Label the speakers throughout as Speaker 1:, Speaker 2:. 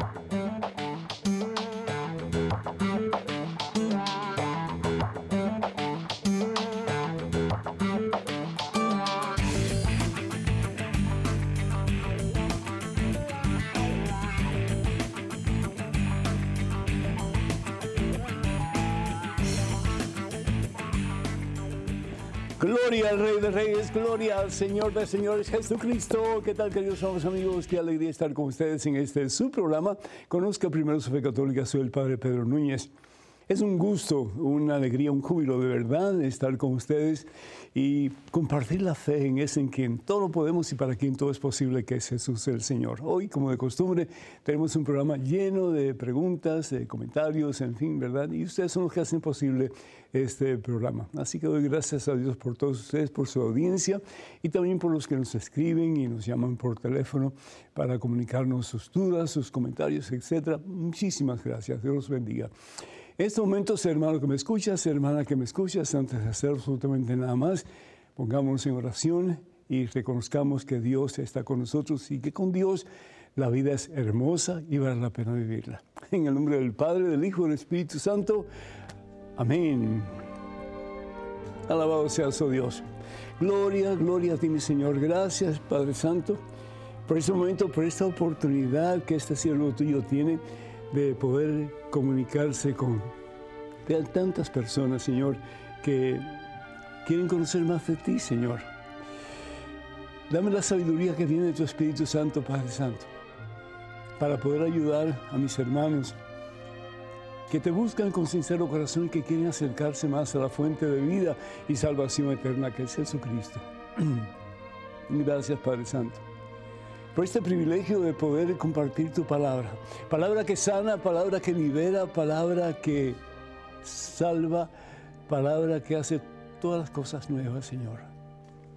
Speaker 1: Thank you. Gloria al Rey de Reyes, gloria al Señor de Señores Jesucristo. ¿Qué tal, queridos amigos? Qué alegría estar con ustedes en este su programa. Conozca primero su fe católica, soy el Padre Pedro Núñez. Es un gusto, una alegría, un júbilo de verdad estar con ustedes y compartir la fe en ese en quien todo lo podemos y para quien todo es posible, que es Jesús el Señor. Hoy, como de costumbre, tenemos un programa lleno de preguntas, de comentarios, en fin, ¿verdad? Y ustedes son los que hacen posible este programa. Así que doy gracias a Dios por todos ustedes, por su audiencia y también por los que nos escriben y nos llaman por teléfono para comunicarnos sus dudas, sus comentarios, etc. Muchísimas gracias. Dios los bendiga. Estos momentos, hermano que me escuchas, hermana que me escuchas, antes de hacer absolutamente nada más, pongámonos en oración y reconozcamos que Dios está con nosotros y que con Dios la vida es hermosa y vale la pena vivirla. En el nombre del Padre, del Hijo y del Espíritu Santo. Amén. Alabado sea su Dios. Gloria, gloria a ti, mi Señor. Gracias, Padre Santo, por este momento, por esta oportunidad que este siervo tuyo tiene de poder comunicarse con tantas personas, Señor, que quieren conocer más de ti, Señor. Dame la sabiduría que viene de tu Espíritu Santo, Padre Santo, para poder ayudar a mis hermanos que te buscan con sincero corazón y que quieren acercarse más a la fuente de vida y salvación eterna que es Jesucristo. Gracias, Padre Santo por este privilegio de poder compartir tu palabra. Palabra que sana, palabra que libera, palabra que salva, palabra que hace todas las cosas nuevas, Señor.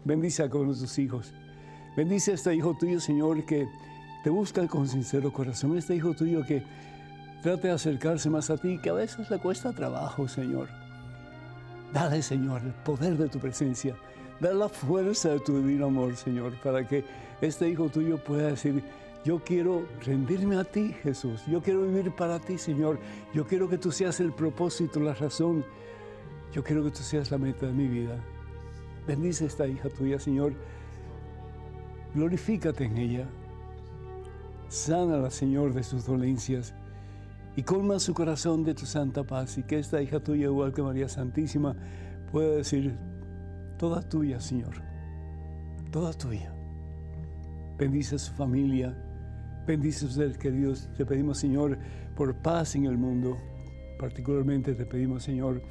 Speaker 1: Bendice a todos nuestros hijos. Bendice a este hijo tuyo, Señor, que te busca con sincero corazón. Este hijo tuyo que trate de acercarse más a ti, que a veces le cuesta trabajo, Señor. Dale, Señor, el poder de tu presencia. Dale la fuerza de tu divino amor, Señor, para que este hijo tuyo pueda decir, yo quiero rendirme a ti, Jesús. Yo quiero vivir para ti, Señor. Yo quiero que tú seas el propósito, la razón. Yo quiero que tú seas la meta de mi vida. Bendice esta hija tuya, Señor. Glorifícate en ella. Sánala, Señor, de sus dolencias. Y colma su corazón de tu santa paz. Y que esta hija tuya, igual que María Santísima, pueda decir, toda tuya, Señor. Toda tuya. Bendice a su familia. Bendice a ustedes, queridos. Te pedimos, Señor, por paz en el mundo. Particularmente te pedimos, Señor,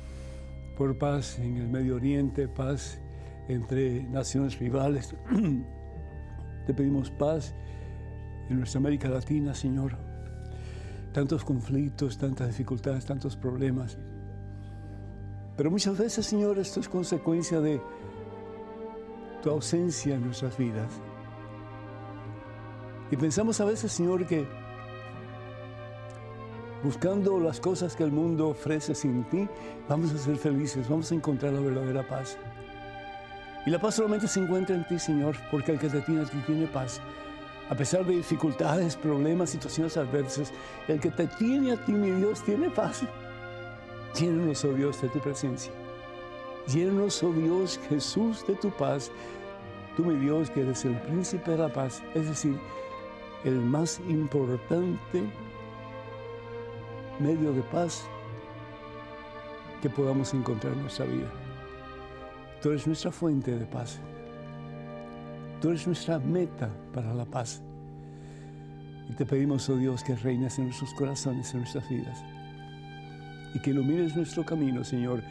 Speaker 1: por paz en el Medio Oriente, paz entre naciones rivales. te pedimos paz en nuestra América Latina, Señor. Tantos conflictos, tantas dificultades, tantos problemas. Pero muchas veces, Señor, esto es consecuencia de tu ausencia en nuestras vidas. Y pensamos a veces, Señor, que buscando las cosas que el mundo ofrece sin ti, vamos a ser felices, vamos a encontrar la verdadera paz. Y la paz solamente se encuentra en ti, Señor, porque el que te tiene a ti tiene paz. A pesar de dificultades, problemas, situaciones adversas, el que te tiene a ti, mi Dios, tiene paz. Llénanos, oh Dios, de tu presencia. Llénanos, oh Dios, Jesús, de tu paz. Tú, mi Dios, que eres el príncipe de la paz, es decir, el más importante medio de paz que podamos encontrar en nuestra vida. Tú eres nuestra fuente de paz. Tú eres nuestra meta para la paz. Y te pedimos, oh Dios, que reines en nuestros corazones, en nuestras vidas. Y que ilumines nuestro camino, Señor,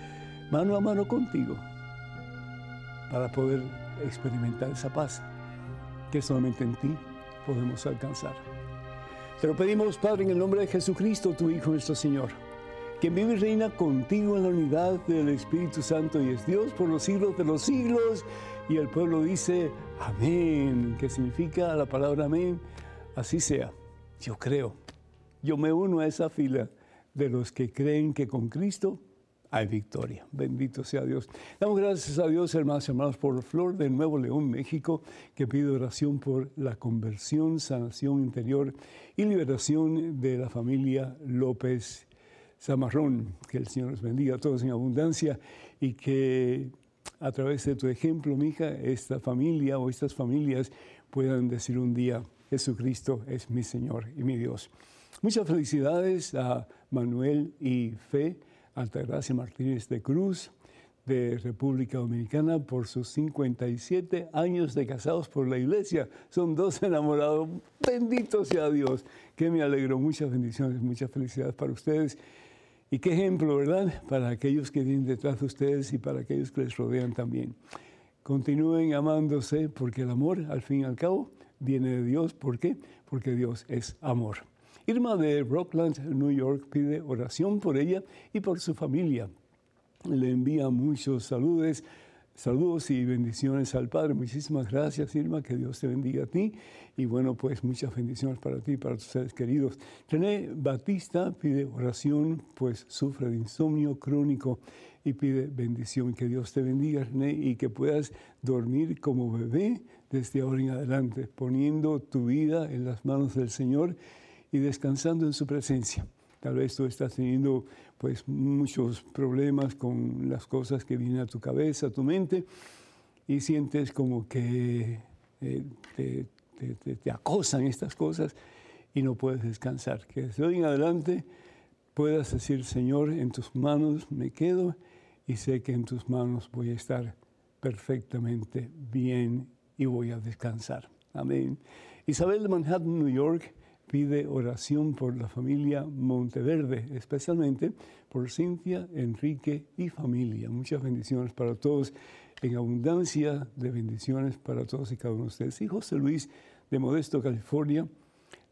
Speaker 1: mano a mano contigo, para poder experimentar esa paz que solamente en ti podemos alcanzar. Te lo pedimos, Padre, en el nombre de Jesucristo, tu Hijo, nuestro Señor, que vive y reina contigo en la unidad del Espíritu Santo y es Dios por los siglos de los siglos. Y el pueblo dice, amén, que significa la palabra amén, así sea. Yo creo, yo me uno a esa fila de los que creen que con Cristo hay victoria. Bendito sea Dios. Damos gracias a Dios, hermanos y hermanos, por Flor de Nuevo León, México, que pide oración por la conversión, sanación interior y liberación de la familia López Zamarrón. Que el Señor los bendiga a todos en abundancia y que a través de tu ejemplo, mija, esta familia o estas familias puedan decir un día, Jesucristo es mi Señor y mi Dios. Muchas felicidades a Manuel y Fe Altagracia Martínez de Cruz de República Dominicana por sus 57 años de casados por la iglesia. Son dos enamorados. Bendito sea Dios, que me alegro. Muchas bendiciones, muchas felicidades para ustedes. Y qué ejemplo, ¿verdad? Para aquellos que vienen detrás de ustedes y para aquellos que les rodean también. Continúen amándose porque el amor, al fin y al cabo, viene de Dios. ¿Por qué? Porque Dios es amor. Irma de Rockland, New York, pide oración por ella y por su familia. Le envía muchos saludos Saludos y bendiciones al Padre. Muchísimas gracias, Irma. Que Dios te bendiga a ti. Y bueno, pues muchas bendiciones para ti y para tus seres queridos. René Batista pide oración, pues sufre de insomnio crónico y pide bendición. Que Dios te bendiga, René, y que puedas dormir como bebé desde ahora en adelante, poniendo tu vida en las manos del Señor y descansando en su presencia. Tal vez tú estás teniendo pues muchos problemas con las cosas que vienen a tu cabeza, a tu mente, y sientes como que eh, te, acosan estas cosas y no puedes descansar. Que desde hoy en adelante puedas decir, Señor, en tus manos me quedo y sé que en tus manos voy a estar perfectamente bien y voy a descansar. Amén. Isabel de Manhattan, New York, pide oración por la familia Monteverde, especialmente por Cintia, Enrique y familia. Muchas bendiciones para todos, en abundancia de bendiciones para todos y cada uno de ustedes. Y José Luis de Modesto, California,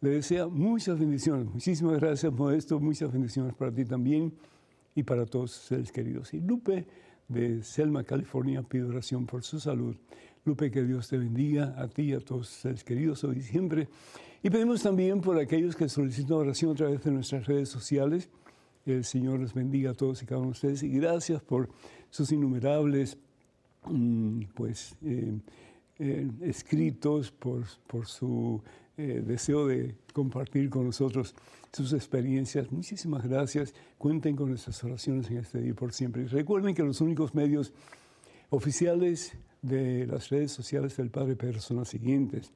Speaker 1: le desea muchas bendiciones. Muchísimas gracias, Modesto. Muchas bendiciones para ti también y para todos sus seres queridos. Y Lupe de Selma, California, pide oración por su salud. Lupe, que Dios te bendiga a ti y a todos sus seres queridos hoy y siempre. Y pedimos también por aquellos que solicitan oración a través de nuestras redes sociales. El Señor les bendiga a todos y cada uno de ustedes y gracias por sus innumerables mm, pues, eh, eh, escritos, por, por su eh, deseo de compartir con nosotros sus experiencias. Muchísimas gracias. Cuenten con nuestras oraciones en este día por siempre. Y recuerden que los únicos medios oficiales de las redes sociales del Padre Pedro son los siguientes.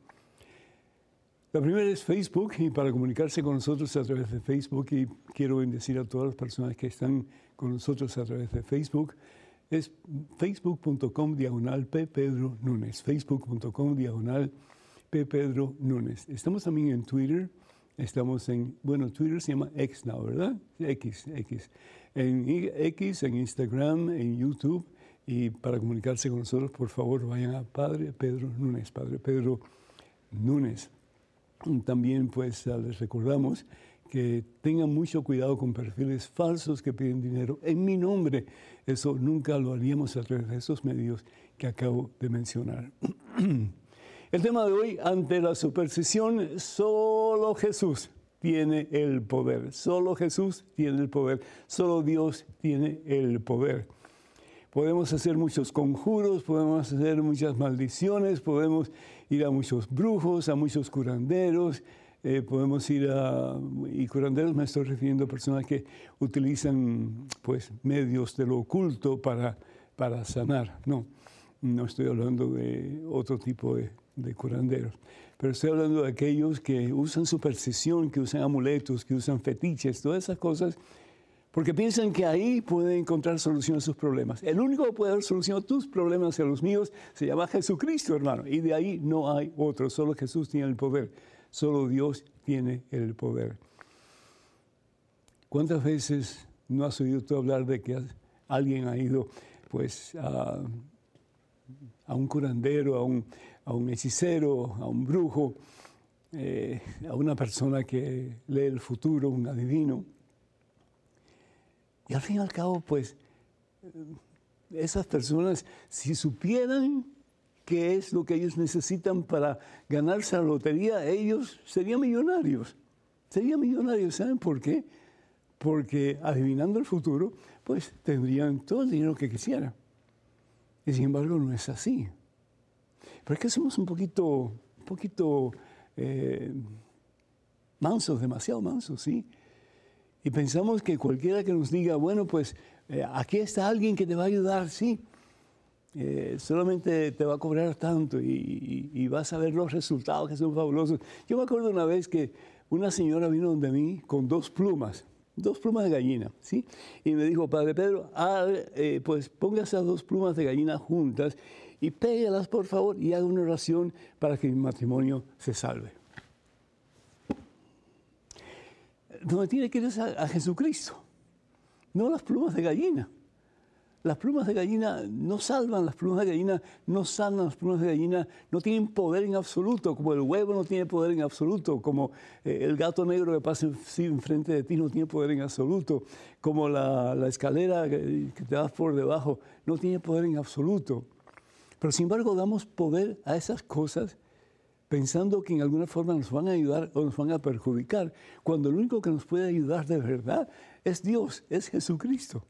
Speaker 1: La primera es Facebook y para comunicarse con nosotros a través de Facebook y quiero bendecir a todas las personas que están con nosotros a través de Facebook es facebook.com diagonal P. Pedro Núñez, facebook.com diagonal P. Pedro Núñez. Estamos también en Twitter, estamos en, bueno, Twitter se llama X now, ¿verdad? X, X. En X, en Instagram, en YouTube y para comunicarse con nosotros, por favor, vayan a Padre Pedro Núñez, Padre Pedro Núñez. También pues les recordamos que tengan mucho cuidado con perfiles falsos que piden dinero en mi nombre. Eso nunca lo haríamos a través de esos medios que acabo de mencionar. El tema de hoy, ante la superstición, solo Jesús tiene el poder. Solo Jesús tiene el poder. Solo Dios tiene el poder. Podemos hacer muchos conjuros, podemos hacer muchas maldiciones, podemos ir a muchos brujos, a muchos curanderos, eh, podemos ir a, y curanderos me estoy refiriendo a personas que utilizan pues medios de lo oculto para, para sanar, no, no estoy hablando de otro tipo de, de curanderos, pero estoy hablando de aquellos que usan superstición, que usan amuletos, que usan fetiches, todas esas cosas porque piensan que ahí pueden encontrar solución a sus problemas. El único que puede dar solución a tus problemas y a los míos se llama Jesucristo, hermano. Y de ahí no hay otro. Solo Jesús tiene el poder. Solo Dios tiene el poder. ¿Cuántas veces no has oído tú hablar de que alguien ha ido pues, a, un curandero, a un, hechicero, a un brujo, eh, a una persona que lee el futuro, un adivino? Y al fin y al cabo, pues, esas personas, si supieran qué es lo que ellos necesitan para ganarse la lotería, ellos serían millonarios. Serían millonarios, ¿saben por qué? porque adivinando el futuro, pues tendrían todo el dinero que quisieran. Y sin embargo no es así. Pero es que somos un poquito, un poquito eh, mansos, demasiado mansos, ¿sí? Y pensamos que cualquiera que nos diga, bueno, pues eh, aquí está alguien que te va a ayudar, sí, eh, solamente te va a cobrar tanto y, vas a ver los resultados que son fabulosos. Yo me acuerdo una vez que una señora vino donde mí con dos plumas, dos plumas de gallina, ¿sí? Y me dijo, Padre Pedro, ah, pues ponga esas dos plumas de gallina juntas y pégalas, por favor, y haga una oración para que mi matrimonio se salve. Donde tiene que ir a Jesucristo, no las plumas de gallina. Las plumas de gallina no salvan, las plumas de gallina no sanan, las plumas de gallina no tienen poder en absoluto, como el huevo no tiene poder en absoluto, como eh, el gato negro que pasa enfrente de ti no tiene poder en absoluto, como la, escalera que, que te vas por debajo no tiene poder en absoluto. Pero sin embargo damos poder a esas cosas pensando que en alguna forma nos van a ayudar o nos van a perjudicar, cuando el único que nos puede ayudar de verdad es Dios, es Jesucristo.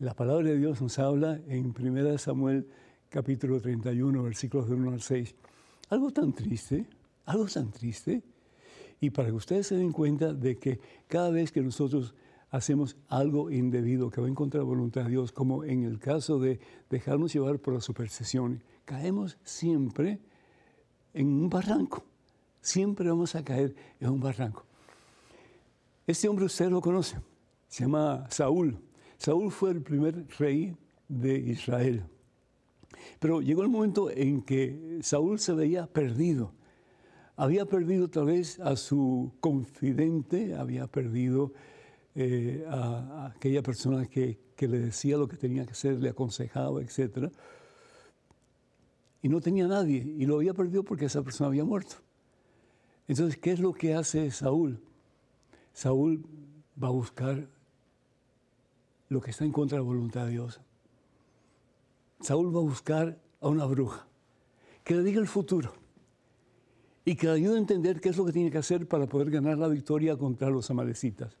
Speaker 1: La palabra de Dios nos habla en 1 Samuel capítulo 31, versículos de 1 al 6. Algo tan triste, algo tan triste. Y para que ustedes se den cuenta de que cada vez que nosotros hacemos algo indebido que va en contra de la voluntad de Dios, como en el caso de dejarnos llevar por la superstición, caemos siempre en un barranco. Siempre vamos a caer en un barranco. Este hombre usted lo conoce, se llama Saúl. Saúl fue el primer rey de Israel. Pero llegó el momento en que Saúl se veía perdido. Había perdido tal vez a su confidente, había perdido eh, a, aquella persona que, que, le decía lo que tenía que hacer, le aconsejaba, etc. Y no tenía nadie, y lo había perdido porque esa persona había muerto. Entonces, ¿qué es lo que hace Saúl? Saúl va a buscar lo que está en contra de la voluntad de Dios. Saúl va a buscar a una bruja que le diga el futuro y que le ayude a entender qué es lo que tiene que hacer para poder ganar la victoria contra los amalecitas.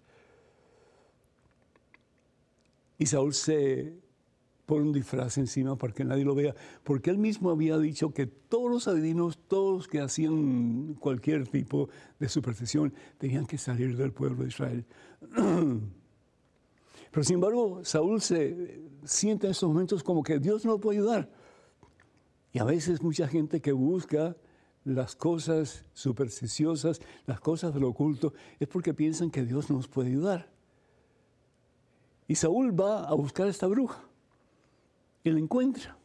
Speaker 1: Y Saúl se pone un disfraz encima para que nadie lo vea, porque él mismo había dicho que todos los adivinos, todos que hacían cualquier tipo de superstición, tenían que salir del pueblo de Israel. Pero sin embargo, Saúl se siente en estos momentos como que Dios no lo puede ayudar. Y a veces mucha gente que busca las cosas supersticiosas, las cosas de lo oculto, es porque piensan que Dios no nos puede ayudar. Y Saúl va a buscar a esta bruja y la encuentra.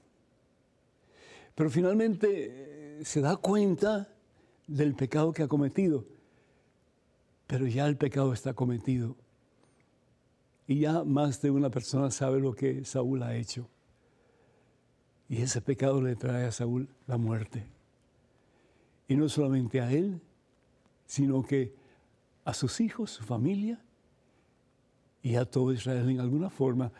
Speaker 1: Pero finalmente eh, se da cuenta del pecado que ha cometido. Pero ya el pecado está cometido. Y ya más de una persona sabe lo que Saúl ha hecho. Y ese pecado le trae a Saúl la muerte. Y no solamente a él, sino que a sus hijos, su familia y a todo Israel en alguna forma,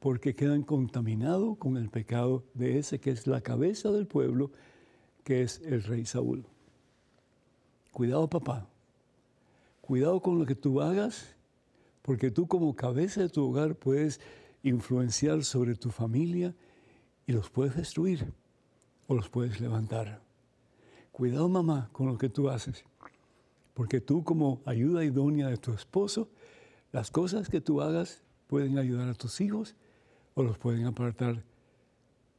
Speaker 1: porque quedan contaminados con el pecado de ese que es la cabeza del pueblo, que es el rey Saúl. Cuidado papá, cuidado con lo que tú hagas porque tú como cabeza de tu hogar puedes influenciar sobre tu familia y los puedes destruir o los puedes levantar. Cuidado mamá con lo que tú haces, porque tú como ayuda idónea de tu esposo, las cosas que tú hagas pueden ayudar a tus hijos o los pueden apartar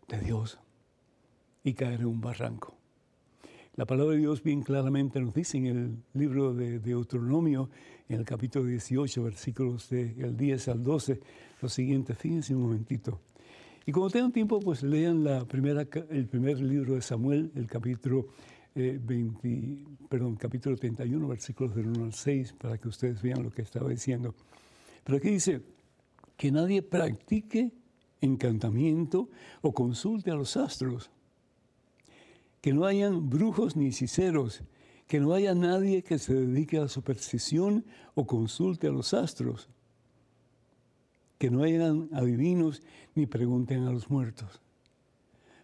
Speaker 1: de Dios y caer en un barranco. La palabra de Dios bien claramente nos dice en el libro de Deuteronomio, en el capítulo 18, versículos del 10 al 12, lo siguiente. Fíjense un momentito. Y cuando tengan tiempo, pues lean el primer libro de Samuel, el capítulo, 20, eh, perdón, capítulo 31, versículos del 1 al 6, para que ustedes vean lo que estaba diciendo. Pero aquí dice, que nadie practique encantamiento o consulte a los astros que no hayan brujos ni hechiceros, que no haya nadie que se dedique a la superstición o consulte a los astros, que no hayan adivinos ni pregunten a los muertos,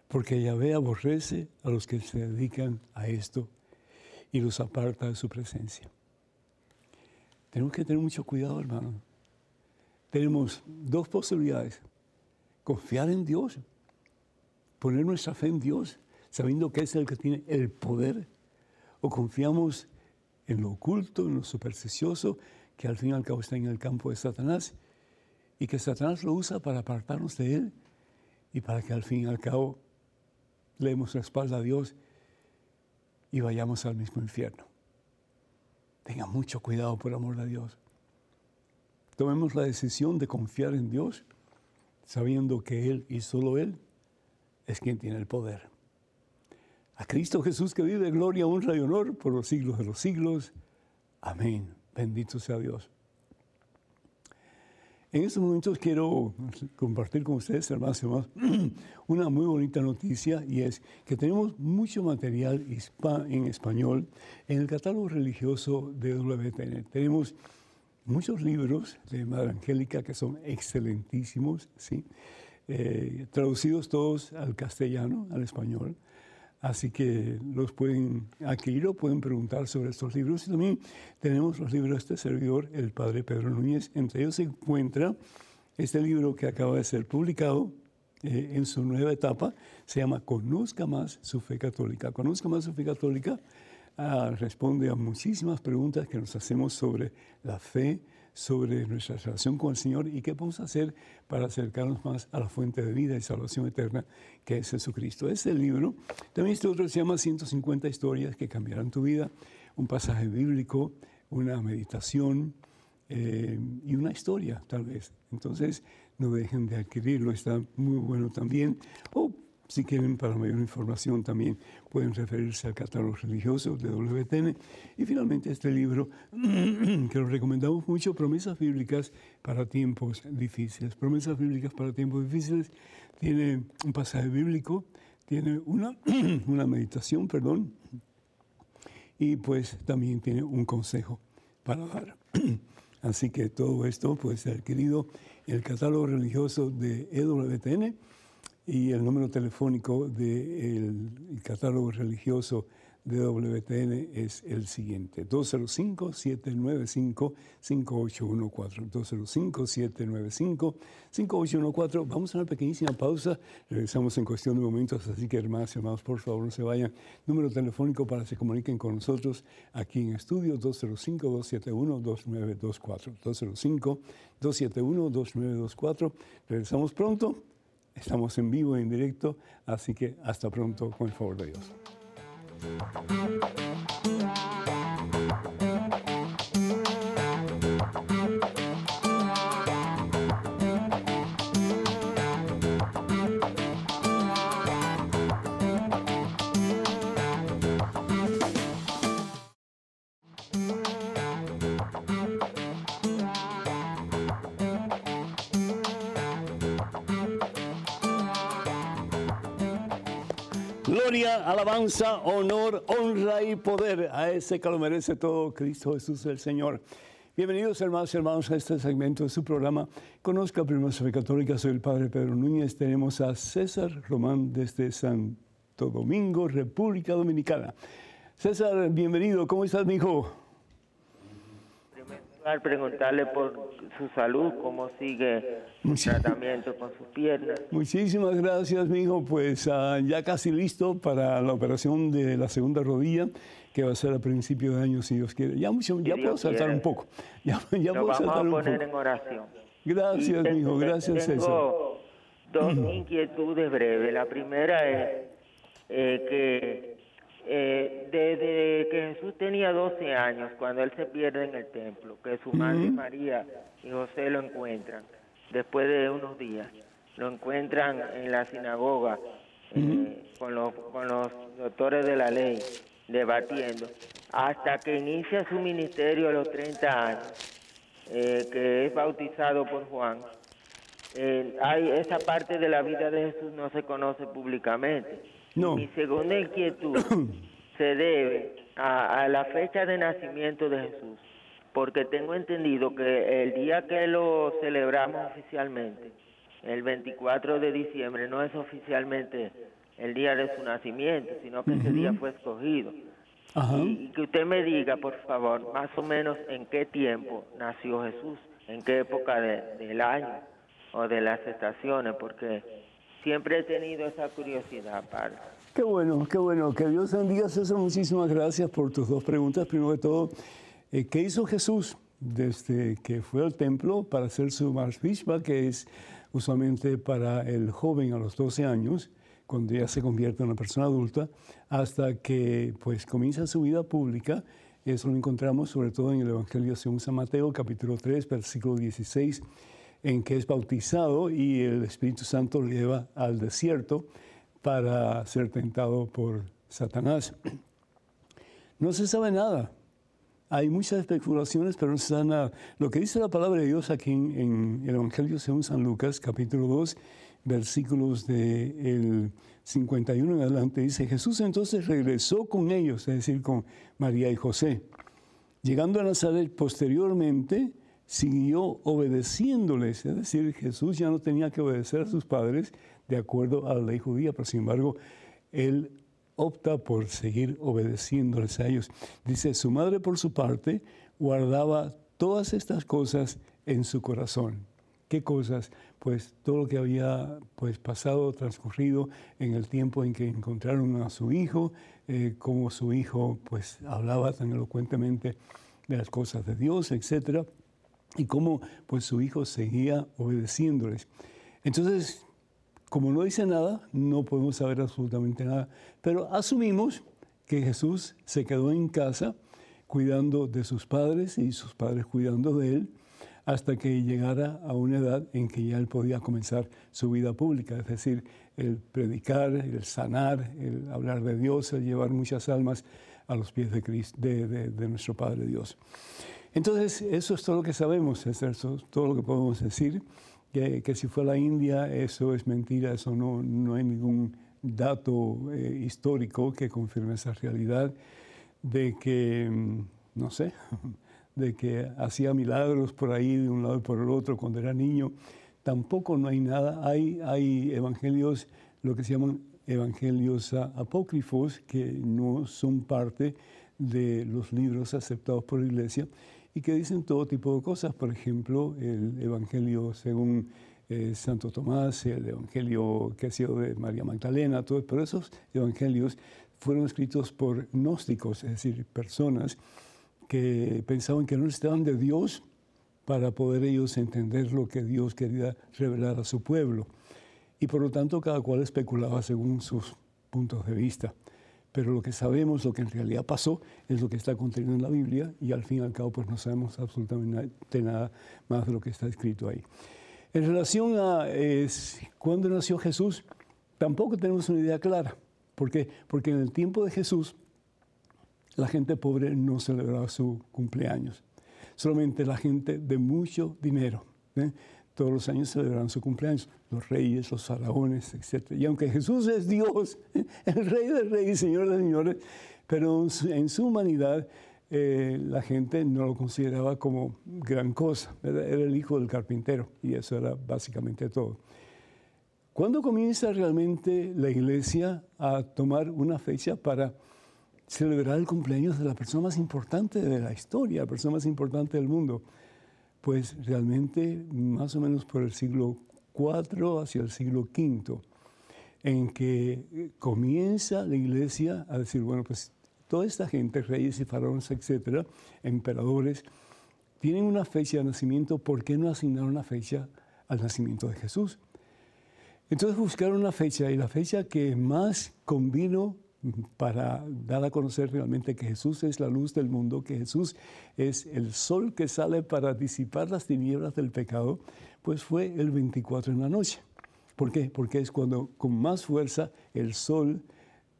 Speaker 1: porque Yahvé aborrece a los que se dedican a esto y los aparta de su presencia. Tenemos que tener mucho cuidado, hermano. Tenemos dos posibilidades. Confiar en Dios, poner nuestra fe en Dios, sabiendo que es el que tiene el poder, o confiamos en lo oculto, en lo supersticioso, que al fin y al cabo está en el campo de Satanás, y que Satanás lo usa para apartarnos de Él y para que al fin y al cabo le demos la espalda a Dios y vayamos al mismo infierno. Tenga mucho cuidado por amor a Dios. Tomemos la decisión de confiar en Dios, sabiendo que Él y solo Él es quien tiene el poder. A Cristo Jesús que vive gloria, honra y honor por los siglos de los siglos. Amén. Bendito sea Dios. En estos momentos quiero compartir con ustedes, hermanos y hermanos, una muy bonita noticia y es que tenemos mucho material en español en el catálogo religioso de WTN. Tenemos muchos libros de Madre Angélica que son excelentísimos, ¿sí? Eh, traducidos todos al castellano, al español. Así que los pueden adquirir o pueden preguntar sobre estos libros. Y también tenemos los libros de este servidor, el padre Pedro Núñez. Entre ellos se encuentra este libro que acaba de ser publicado eh, en su nueva etapa. Se llama Conozca más su fe católica. Conozca más su fe católica ah, responde a muchísimas preguntas que nos hacemos sobre la fe, sobre nuestra relación con el Señor y qué podemos hacer para acercarnos más a la fuente de vida y salvación eterna que es Jesucristo. Ese libro. También este otro se llama 150 historias que cambiarán tu vida, un pasaje bíblico, una meditación eh, y una historia tal vez. Entonces no dejen de adquirirlo, está muy bueno también. Si quieren para mayor información también pueden referirse al catálogo religioso de WTN. Y finalmente este libro que lo recomendamos mucho, Promesas Bíblicas para tiempos difíciles. Promesas Bíblicas para tiempos difíciles tiene un pasaje bíblico, tiene una, una meditación, perdón, y pues también tiene un consejo para dar. Así que todo esto puede ser adquirido en el catálogo religioso de EWTN y el número telefónico del catálogo religioso de WTN es el siguiente, 205-795-5814, 205-795-5814. Vamos a una pequeñísima pausa, regresamos en cuestión de momentos, así que hermanos y hermanos, por favor no se vayan. Número telefónico para que se comuniquen con nosotros aquí en estudio, 205-271-2924, 205-271-2924. Regresamos pronto. Estamos en vivo, en directo, así que hasta pronto con el favor de Dios. Alabanza, honor, honra y poder a ese que lo merece todo, Cristo Jesús el Señor. Bienvenidos hermanos y hermanos a este segmento de su programa. Conozca Primera Fe Católica, soy el Padre Pedro Núñez. Tenemos a César Román desde Santo Domingo, República Dominicana. César, bienvenido. ¿Cómo estás, mi hijo?
Speaker 2: Preguntarle por su salud, cómo sigue el tratamiento con sus piernas.
Speaker 1: Muchísimas gracias, mi hijo. Pues ah, ya casi listo para la operación de la segunda rodilla, que va a ser a principio de año, si Dios quiere. Ya, ya puedo saltar un poco. Ya, ya
Speaker 2: puedo vamos saltar a poner en oración.
Speaker 1: Gracias, mi hijo. Gracias,
Speaker 2: tengo
Speaker 1: César.
Speaker 2: dos inquietudes breves. La primera es eh, que eh, desde que Jesús tenía 12 años, cuando él se pierde en el templo, que su madre María y José lo encuentran, después de unos días, lo encuentran en la sinagoga eh, con, los, con los doctores de la ley, debatiendo, hasta que inicia su ministerio a los 30 años, eh, que es bautizado por Juan. hay esa parte de la vida de Jesús no se conoce públicamente mi segunda inquietud se debe a, la fecha de nacimiento de Jesús, porque tengo entendido que el día que lo celebramos oficialmente, el 24 de diciembre, no es oficialmente el día de su nacimiento, sino que ese día fue escogido. Y, que usted me diga, por favor, más o menos en qué tiempo nació Jesús, en qué época del año o de las estaciones, porque siempre he tenido esa curiosidad, Padre.
Speaker 1: Qué bueno, qué bueno. Que Dios bendiga, César. Muchísimas gracias por tus dos preguntas. Primero de todo, eh, ¿qué hizo Jesús desde que fue al templo para hacer su Mars que es usualmente para el joven a los 12 años? cuando ya se convierte en una persona adulta, hasta que pues comienza su vida pública. Eso lo encontramos sobre todo en el Evangelio según San Mateo, capítulo 3, versículo 16, en que es bautizado y el Espíritu Santo lo lleva al desierto para ser tentado por Satanás. No se sabe nada. Hay muchas especulaciones, pero no se sabe nada. Lo que dice la palabra de Dios aquí en, el Evangelio según San Lucas, capítulo 2, versículos del 51 en adelante, dice, Jesús entonces regresó con ellos, es decir, con María y José. Llegando a Nazaret posteriormente, siguió obedeciéndoles, es decir, Jesús ya no tenía que obedecer a sus padres de acuerdo a la ley judía, pero sin embargo, él opta por seguir obedeciéndoles a ellos. Dice, su madre por su parte guardaba todas estas cosas en su corazón. ¿Qué cosas? Pues todo lo que había pues, pasado, transcurrido en el tiempo en que encontraron a su hijo, eh, cómo su hijo pues, hablaba tan elocuentemente de las cosas de Dios, etc. Y cómo pues, su hijo seguía obedeciéndoles. Entonces, como no dice nada, no podemos saber absolutamente nada, pero asumimos que Jesús se quedó en casa cuidando de sus padres y sus padres cuidando de él hasta que llegara a una edad en que ya él podía comenzar su vida pública, es decir, el predicar, el sanar, el hablar de Dios, el llevar muchas almas a los pies de, Cristo, de, nuestro Padre Dios. Entonces, eso es todo lo que sabemos, eso es todo lo que podemos decir, que, si fue a la India, eso es mentira, eso no, no hay ningún dato eh, histórico que confirme esa realidad de que, mm, no sé, de que hacía milagros por ahí de un lado y por el otro cuando era niño. Tampoco no hay nada. Hay, hay evangelios, lo que se llaman evangelios apócrifos, que no son parte de los libros aceptados por la iglesia y que dicen todo tipo de cosas. Por ejemplo, el evangelio según eh, Santo Tomás, el evangelio que ha sido de María Magdalena, todo, pero esos evangelios fueron escritos por gnósticos, es decir, personas que pensaban que no estaban de Dios para poder ellos entender lo que Dios quería revelar a su pueblo. Y por lo tanto cada cual especulaba según sus puntos de vista. Pero lo que sabemos, lo que en realidad pasó, es lo que está contenido en la Biblia y al fin y al cabo pues no sabemos absolutamente nada más de lo que está escrito ahí. En relación a cuándo nació Jesús, tampoco tenemos una idea clara. ¿Por qué? Porque en el tiempo de Jesús la gente pobre no celebraba su cumpleaños. Solamente la gente de mucho dinero. ¿eh? Todos los años celebraban su cumpleaños, los reyes, los faraones, etc. Y aunque Jesús es Dios, el rey de reyes, señor de señores, pero en su humanidad eh, la gente no lo consideraba como gran cosa. Era el hijo del carpintero y eso era básicamente todo. ¿Cuándo comienza realmente la iglesia a tomar una fecha para celebrar el cumpleaños de la persona más importante de la historia, la persona más importante del mundo. Pues realmente más o menos por el siglo IV hacia el siglo V, en que comienza la iglesia a decir, bueno, pues toda esta gente, reyes y faraones, etcétera, emperadores, tienen una fecha de nacimiento, ¿por qué no asignar una fecha al nacimiento de Jesús? Entonces buscaron una fecha y la fecha que más convino para dar a conocer realmente que Jesús es la luz del mundo, que Jesús es el sol que sale para disipar las tinieblas del pecado, pues fue el 24 en la noche. ¿Por qué? Porque es cuando con más fuerza el sol,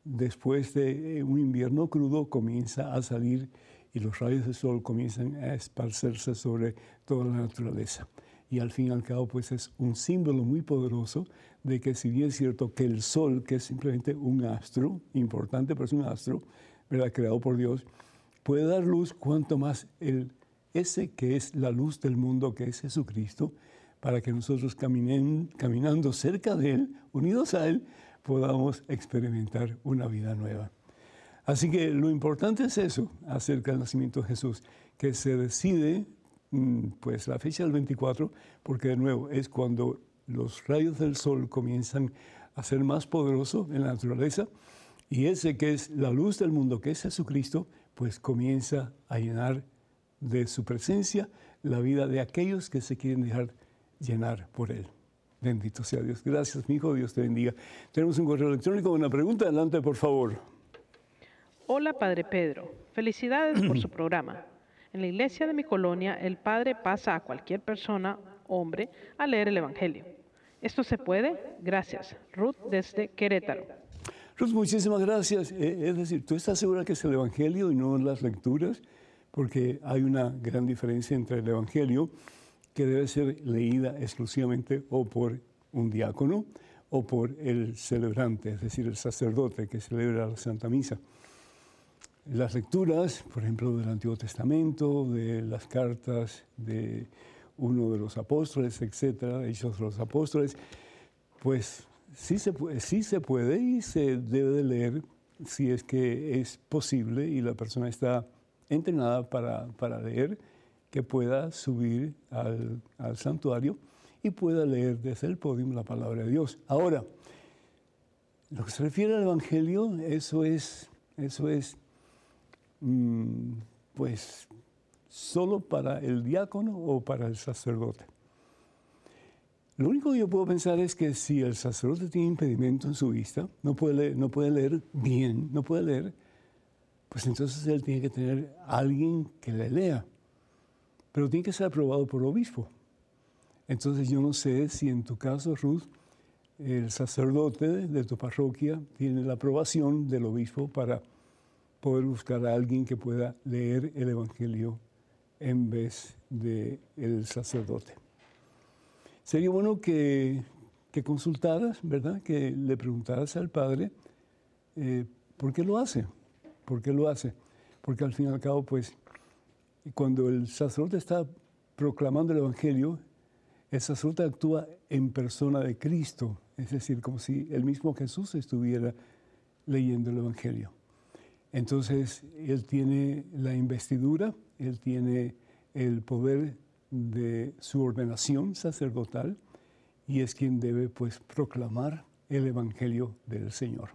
Speaker 1: después de un invierno crudo, comienza a salir y los rayos del sol comienzan a esparcerse sobre toda la naturaleza. Y al fin y al cabo, pues es un símbolo muy poderoso de que si bien es cierto que el Sol, que es simplemente un astro, importante, pero es un astro, ¿verdad? creado por Dios, puede dar luz cuanto más el, ese que es la luz del mundo, que es Jesucristo, para que nosotros caminen, caminando cerca de Él, unidos a Él, podamos experimentar una vida nueva. Así que lo importante es eso acerca del nacimiento de Jesús, que se decide mm, pues la fecha del 24, porque de nuevo es cuando los rayos del sol comienzan a ser más poderosos en la naturaleza y ese que es la luz del mundo, que es Jesucristo, pues comienza a llenar de su presencia la vida de aquellos que se quieren dejar llenar por Él. Bendito sea Dios. Gracias, mi hijo. Dios te bendiga. Tenemos un correo electrónico. Una pregunta. Adelante, por favor.
Speaker 3: Hola, Padre Pedro. Felicidades por su programa. En la iglesia de mi colonia, el Padre pasa a cualquier persona, hombre, a leer el Evangelio. ¿Esto se puede? Gracias. Ruth desde Querétaro.
Speaker 1: Ruth, muchísimas gracias. Eh, es decir, ¿tú estás segura que es el Evangelio y no las lecturas? Porque hay una gran diferencia entre el Evangelio que debe ser leída exclusivamente o por un diácono o por el celebrante, es decir, el sacerdote que celebra la Santa Misa. Las lecturas, por ejemplo, del Antiguo Testamento, de las cartas de uno de los apóstoles, etcétera, hechos de los apóstoles, pues sí se, puede, sí se puede y se debe de leer si es que es posible y la persona está entrenada para, para leer que pueda subir al, santuario y pueda leer desde el podio la palabra de Dios. Ahora, lo que se refiere al Evangelio, eso es, eso es mm, pues, solo para el diácono o para el sacerdote. Lo único que yo puedo pensar es que si el sacerdote tiene impedimento en su vista, no puede leer, no puede leer bien, no puede leer, pues entonces él tiene que tener alguien que le lea pero tiene que ser aprobado por el obispo. Entonces yo no sé si en tu caso, Ruth, el sacerdote de tu parroquia tiene la aprobación del obispo para poder buscar a alguien que pueda leer el Evangelio en vez del el sacerdote. Sería bueno que, que, consultaras, ¿verdad? Que le preguntaras al Padre eh, por qué lo hace, por qué lo hace. Porque al fin y al cabo, pues, cuando el sacerdote está proclamando el Evangelio, el sacerdote actúa en persona de Cristo, es decir, como si el mismo Jesús estuviera leyendo el Evangelio. Entonces, él tiene la investidura, él tiene el poder de su ordenación sacerdotal y es quien debe pues proclamar el Evangelio del Señor.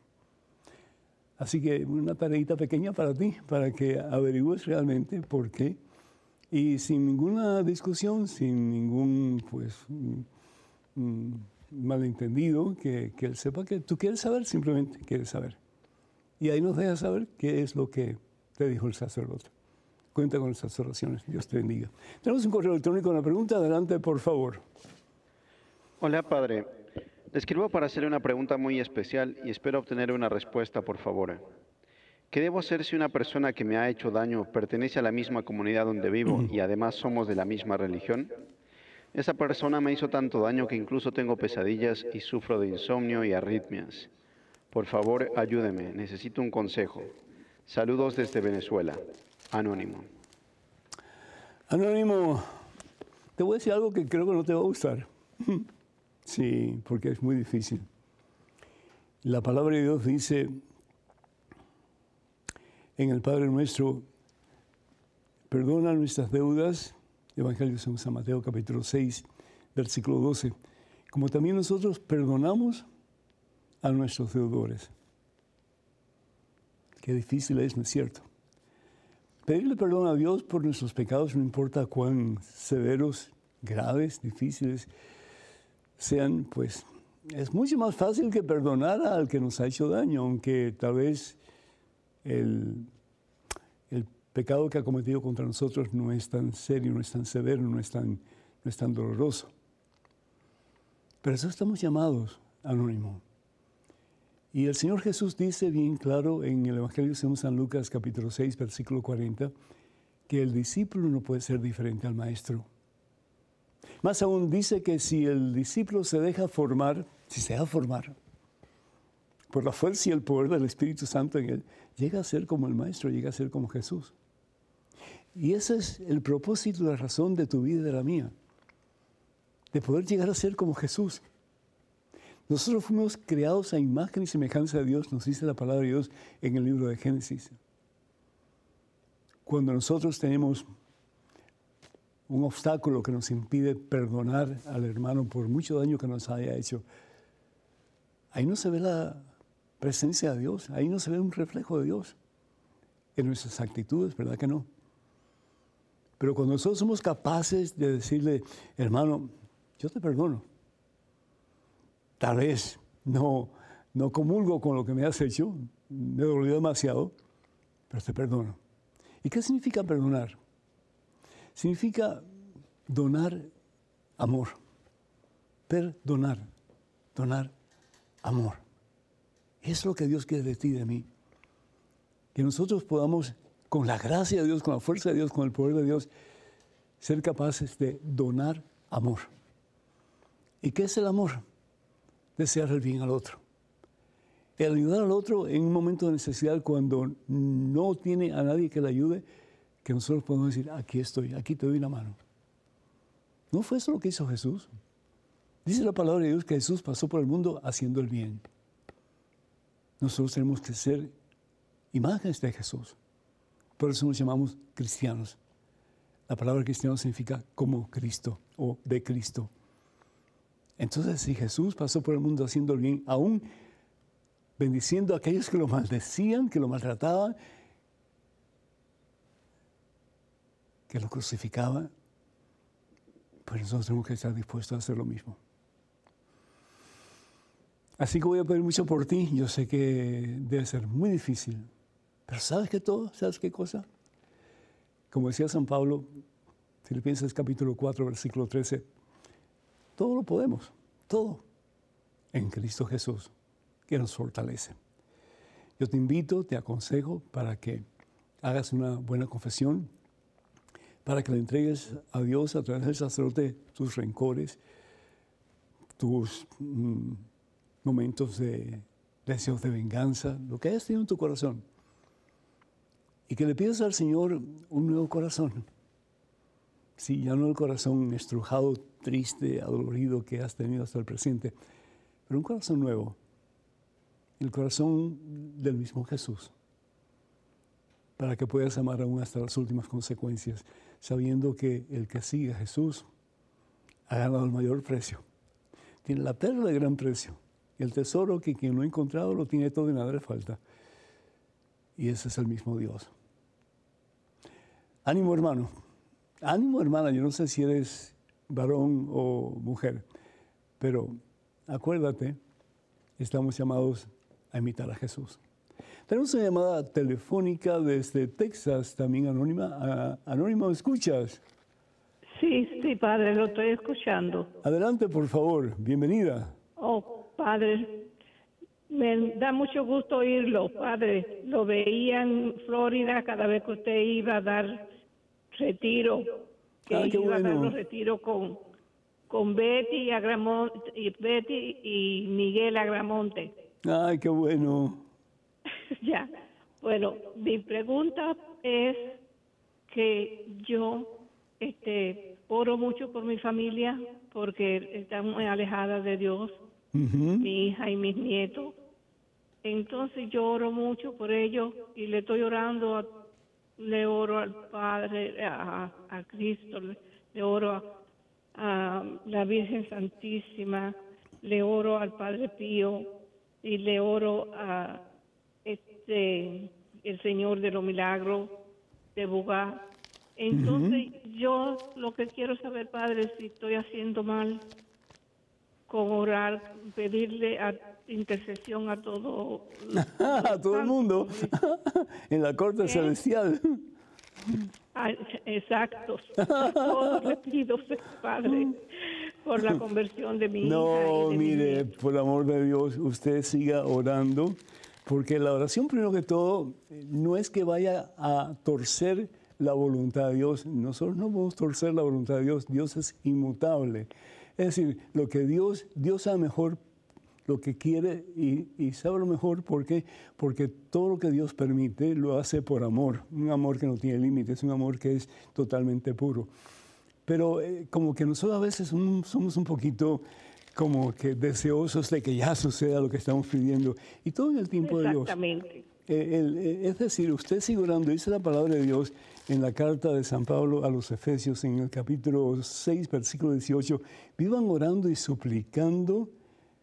Speaker 1: Así que una tareita pequeña para ti, para que averigües realmente por qué. Y sin ninguna discusión, sin ningún pues, mm, mm, malentendido, que, que él sepa que tú quieres saber, simplemente quieres saber. Y ahí nos deja saber qué es lo que te dijo el sacerdote. Cuenta con esas oraciones. Dios te bendiga. Tenemos un correo electrónico, una pregunta. Adelante, por favor.
Speaker 4: Hola, padre. Le escribo para hacerle una pregunta muy especial y espero obtener una respuesta, por favor. ¿Qué debo hacer si una persona que me ha hecho daño pertenece a la misma comunidad donde vivo y además somos de la misma religión? Esa persona me hizo tanto daño que incluso tengo pesadillas y sufro de insomnio y arritmias. Por favor, ayúdeme, necesito un consejo. Saludos desde Venezuela. Anónimo.
Speaker 1: Anónimo, te voy a decir algo que creo que no te va a gustar. Sí, porque es muy difícil. La palabra de Dios dice en el Padre nuestro, perdona nuestras deudas, Evangelio de San Mateo capítulo 6, versículo 12, como también nosotros perdonamos a nuestros deudores. Qué difícil es, ¿no es cierto? Pedirle perdón a Dios por nuestros pecados, no importa cuán severos, graves, difíciles, sean, pues es mucho más fácil que perdonar al que nos ha hecho daño, aunque tal vez el, el pecado que ha cometido contra nosotros no es tan serio, no es tan severo, no es tan, no es tan doloroso. Pero eso estamos llamados, anónimo. Y el Señor Jesús dice bien claro en el Evangelio de San Lucas capítulo 6, versículo 40, que el discípulo no puede ser diferente al maestro. Más aún dice que si el discípulo se deja formar, si se deja formar por la fuerza y el poder del Espíritu Santo en él, llega a ser como el Maestro, llega a ser como Jesús. Y ese es el propósito, la razón de tu vida y de la mía, de poder llegar a ser como Jesús. Nosotros fuimos creados a imagen y semejanza de Dios, nos dice la palabra de Dios en el libro de Génesis. Cuando nosotros tenemos un obstáculo que nos impide perdonar al hermano por mucho daño que nos haya hecho, ahí no se ve la presencia de Dios, ahí no se ve un reflejo de Dios en nuestras actitudes, ¿verdad que no? Pero cuando nosotros somos capaces de decirle, hermano, yo te perdono, tal vez no, no comulgo con lo que me has hecho, me dolió demasiado, pero te perdono. ¿Y qué significa perdonar? Significa donar amor. Perdonar, donar amor. Es lo que Dios quiere de ti y de mí. Que nosotros podamos, con la gracia de Dios, con la fuerza de Dios, con el poder de Dios, ser capaces de donar amor. ¿Y qué es el amor? Desear el bien al otro. El ayudar al otro en un momento de necesidad cuando no tiene a nadie que le ayude, que nosotros podemos decir, aquí estoy, aquí te doy la mano. ¿No fue eso lo que hizo Jesús? Dice la palabra de Dios que Jesús pasó por el mundo haciendo el bien. Nosotros tenemos que ser imágenes de Jesús. Por eso nos llamamos cristianos. La palabra cristiano significa como Cristo o de Cristo. Entonces, si Jesús pasó por el mundo haciendo el bien, aún bendiciendo a aquellos que lo maldecían, que lo maltrataban, que lo crucificaban, pues nosotros tenemos que estar dispuestos a hacer lo mismo. Así que voy a pedir mucho por ti. Yo sé que debe ser muy difícil. Pero ¿sabes qué todo? ¿Sabes qué cosa? Como decía San Pablo, Filipenses capítulo 4, versículo 13, todo lo podemos, todo, en Cristo Jesús, que nos fortalece. Yo te invito, te aconsejo para que hagas una buena confesión, para que le entregues a Dios a través del sacerdote tus rencores, tus mm, momentos de deseos de venganza, lo que hayas tenido en tu corazón. Y que le pidas al Señor un nuevo corazón Sí, ya no el corazón estrujado, triste, adolorido que has tenido hasta el presente, pero un corazón nuevo, el corazón del mismo Jesús, para que puedas amar aún hasta las últimas consecuencias, sabiendo que el que sigue a Jesús ha ganado el mayor precio, tiene la perla de gran precio, el tesoro que quien lo ha encontrado lo tiene todo y nada le falta, y ese es el mismo Dios. Ánimo hermano. Ánimo, hermana, yo no sé si eres varón o mujer, pero acuérdate, estamos llamados a imitar a Jesús. Tenemos una llamada telefónica desde Texas, también anónima. Anónimo, ¿escuchas?
Speaker 5: Sí, sí, padre, lo estoy escuchando.
Speaker 1: Adelante, por favor, bienvenida.
Speaker 5: Oh, padre, me da mucho gusto oírlo, padre. Lo veía en Florida cada vez que usted iba a dar retiro, que
Speaker 1: ah,
Speaker 5: iba a dar los retiros con, con Betty, Agramonte, y Betty y Miguel Agramonte.
Speaker 1: Ay, qué bueno.
Speaker 5: ya, bueno, mi pregunta es que yo este, oro mucho por mi familia porque está muy alejada de Dios, mi hija y mis nietos. Entonces yo oro mucho por ellos y le estoy orando a le oro al Padre, a, Cristo, le, oro a, la Virgen Santísima, le oro al Padre Pío y le oro a este el Señor de los Milagros de Bugá. Entonces yo lo que quiero saber, Padre, si estoy haciendo mal con orar, pedirle a intercesión a todo.
Speaker 1: a todo el mundo, en la corte celestial.
Speaker 5: Ah, exacto. le pido, Padre, por la conversión de mi
Speaker 1: no, mire, por el amor de Dios, usted siga orando, porque la oración, primero que todo, no es que vaya a torcer la voluntad de Dios. Nosotros no podemos torcer la voluntad de Dios. Dios es inmutable. Es decir, lo que Dios, Dios sabe mejor lo que quiere y, sabe lo mejor. ¿Por qué? Porque todo lo que Dios permite lo hace por amor, un amor que no tiene límites, un amor que es totalmente puro. Pero eh, como que nosotros a veces somos un poquito como que deseosos de que ya suceda lo que estamos pidiendo. Y todo en el tiempo de Dios.
Speaker 5: Exactamente.
Speaker 1: Eh, eh, es decir, usted sigue orando, dice la palabra de Dios en la carta de San Pablo a los Efesios, en el capítulo 6, versículo 18, vivan orando y suplicando,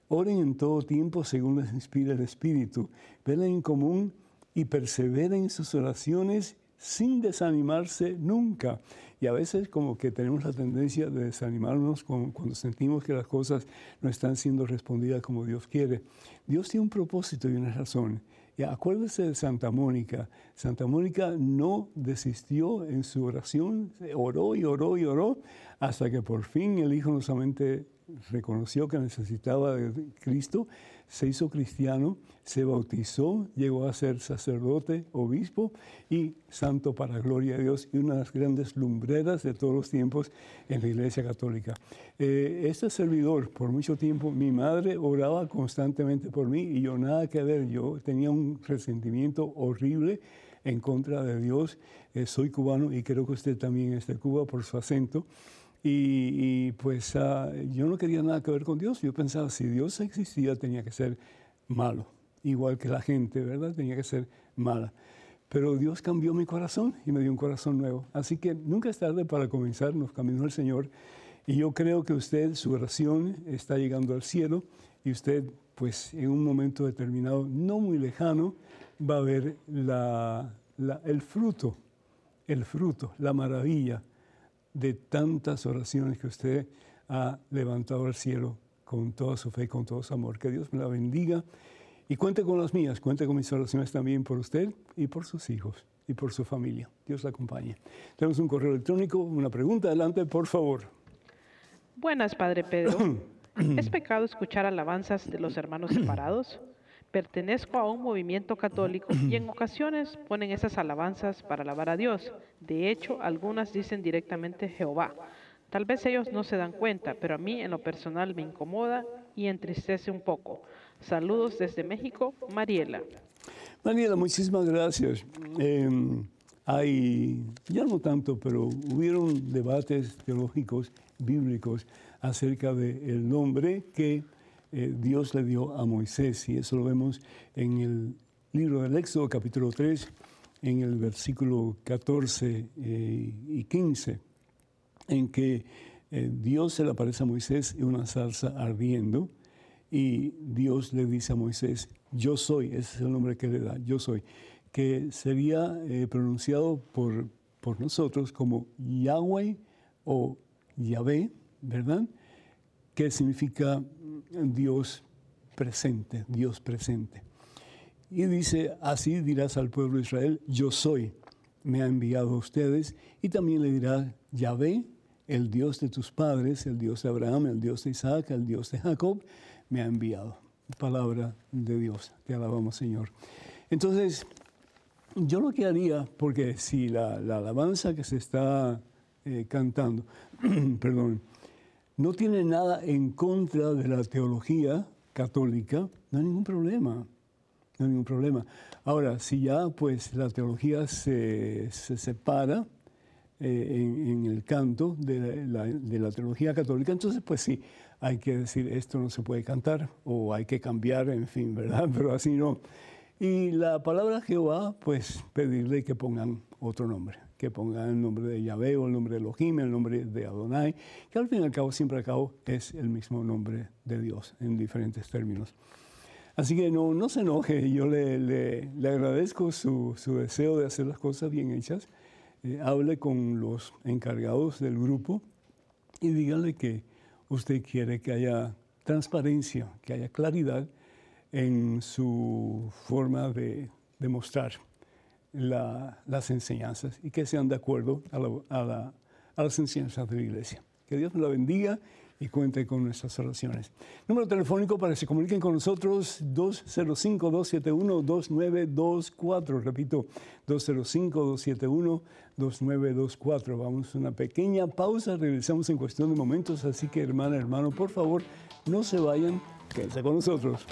Speaker 1: oren en todo tiempo según les inspira el Espíritu, velen en común y perseveren en sus oraciones sin desanimarse nunca. Y a veces como que tenemos la tendencia de desanimarnos cuando sentimos que las cosas no están siendo respondidas como Dios quiere. Dios tiene un propósito y una razón. Y acuérdese de Santa Mónica. Santa Mónica no desistió en su oración, oró y oró y oró, hasta que por fin el Hijo no solamente reconoció que necesitaba de Cristo, se hizo cristiano, se bautizó, llegó a ser sacerdote, obispo y santo para gloria de Dios y una de las grandes lumbreras de todos los tiempos en la Iglesia Católica. Eh, este servidor, por mucho tiempo, mi madre oraba constantemente por mí y yo nada que ver, yo tenía un resentimiento horrible en contra de Dios. Eh, soy cubano y creo que usted también es de Cuba por su acento. Y, pues ah, yo no quería nada que ver con Dios. Yo pensaba, si Dios existía, tenía que ser malo. Igual que la gente, ¿verdad? Tenía que ser mala. Pero Dios cambió mi corazón y me dio un corazón nuevo. Así que nunca es tarde para comenzar, nos caminó el Señor. Y yo creo que usted, su oración está llegando al cielo y usted, pues en un momento determinado, no muy lejano, va a ver el fruto, el fruto, la maravilla de tantas oraciones que usted ha levantado al cielo con toda su fe y con todo su amor. Que Dios me la bendiga y cuente con las mías, cuente con mis oraciones también por usted y por sus hijos y por su familia. Dios la acompañe. Tenemos un correo electrónico, una pregunta, adelante, por favor.
Speaker 3: Buenas, Padre Pedro. ¿Es pecado escuchar alabanzas de los hermanos separados? Pertenezco a un movimiento católico y en ocasiones ponen esas alabanzas para alabar a Dios. De hecho, algunas dicen directamente Jehová. Tal vez ellos no se dan cuenta, pero a mí en lo personal me incomoda y entristece un poco. Saludos desde México, Mariela.
Speaker 1: Mariela, muchísimas gracias. Em, hay, ya no tanto, pero hubieron debates teológicos, bíblicos, acerca del nombre que eh, Dios le dio a Moisés. Y eso lo vemos en el libro del Éxodo, capítulo 3, en el versículo 14 eh, y 15, en que eh, Dios se le aparece a Moisés en una zarza ardiendo y Dios le dice a Moisés, yo soy, ese es el nombre que le da, yo soy, que sería pronunciado por, por nosotros como Yahweh o Yahvé, ¿verdad? Que significa Dios presente, Dios presente. Y dice, así dirás al pueblo de Israel, yo soy, me ha enviado a ustedes, y también le dirá, Yahvé, el Dios de tus padres, el Dios de Abraham, el Dios de Isaac, el Dios de Jacob, me ha enviado. Palabra de Dios, te alabamos Señor. Entonces, yo lo que haría, porque si la, alabanza que se está eh, cantando, perdón, no tiene nada en contra de la teología católica, no hay ningún problema. No hay ningún problema. Ahora, si ya pues la teología se, separa eh, en, el canto de la, teología católica, entonces pues sí, hay que decir esto no se puede cantar o hay que cambiar, en fin, ¿verdad? Pero así no. Y la palabra Jehová, pues pedirle que pongan otro nombre que pongan el nombre de Yahvé o el nombre de Elohim, el nombre de Adonai, que al fin y al cabo, siempre al cabo, es el mismo nombre de Dios en diferentes términos. Así que no, no se enoje, yo le, le, agradezco su, su, deseo de hacer las cosas bien hechas. Eh, hable con los encargados del grupo y díganle que usted quiere que haya transparencia, que haya claridad en su forma de las enseñanzas y que sean de acuerdo a, las enseñanzas de la iglesia. Que Dios nos la bendiga y cuente con nuestras oraciones. Número telefónico para que se comuniquen con nosotros, 205-271-2924. Repito, 205-271-2924. Vamos a una pequeña pausa, regresamos en cuestión de momentos, así que hermana, hermano, por favor, no se vayan, quédense con nosotros.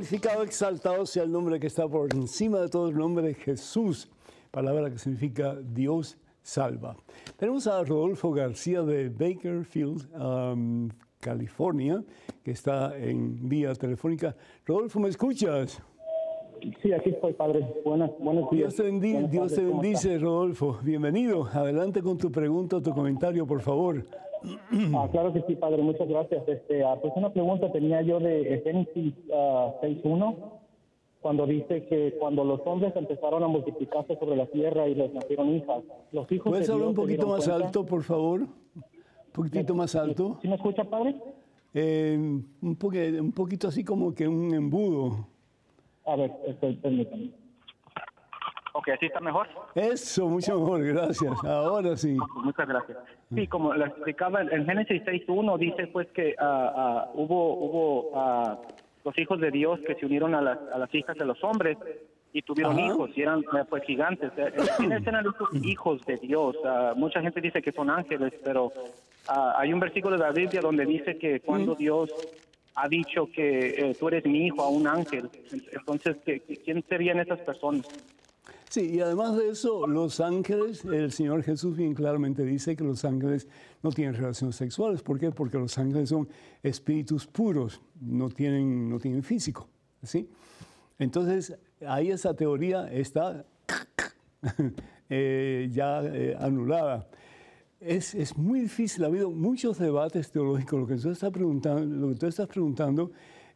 Speaker 1: Glorificado, exaltado sea el nombre que está por encima de todo el nombre de Jesús, palabra que significa Dios salva. Tenemos a Rodolfo García de Bakerfield, um, California, que está en vía telefónica. Rodolfo, ¿me escuchas?
Speaker 6: Sí, aquí estoy, padre. Buenas, buenos días.
Speaker 1: Dios te, bendi-
Speaker 6: Buenas
Speaker 1: Dios
Speaker 6: tardes,
Speaker 1: te
Speaker 6: ¿cómo
Speaker 1: bendice, Rodolfo. Bienvenido. Adelante con tu pregunta o tu comentario, por favor.
Speaker 6: Ah, claro que sí, padre. Muchas gracias. Este, ah, pues una pregunta tenía yo de Génesis ah, 6.1, cuando dice que cuando los hombres empezaron a multiplicarse sobre la tierra y les nacieron hijas, los hijos
Speaker 1: ¿Puedes
Speaker 6: de
Speaker 1: hablar un
Speaker 6: Dios
Speaker 1: poquito más
Speaker 6: cuenta-
Speaker 1: alto, por favor? Un poquitito más alto.
Speaker 6: ¿Sí me escucha, padre?
Speaker 1: Eh, un, poque- un poquito así como que un embudo.
Speaker 6: A ver, este, permítame. Ok, ¿así está mejor?
Speaker 1: Eso, mucho mejor, gracias. Ahora sí.
Speaker 6: Muchas gracias. Sí, como lo explicaba en Génesis 6.1 dice pues que ah, ah, hubo hubo ah, los hijos de Dios que se unieron a las, a las hijas de los hombres y tuvieron
Speaker 1: Ajá.
Speaker 6: hijos y eran eh, pues gigantes. Eh, eh, ¿Quiénes eran estos hijos de Dios? Mucha gente dice que son ángeles, pero hay un versículo de la Biblia donde dice que cuando Dios ha dicho que eh, tú eres mi hijo a un ángel, entonces ¿qué- ¿quién serían esas personas?
Speaker 1: Sí, y además de eso, los ángeles, el Señor Jesús bien claramente dice que los ángeles no tienen relaciones sexuales. ¿Por qué? Porque los ángeles son espíritus puros, no tienen, no tienen físico. ¿sí? Entonces, ahí esa teoría está eh, ya eh, anulada. Es, es muy difícil, ha habido muchos debates teológicos. Lo que tú estás preguntando, lo que tú estás preguntando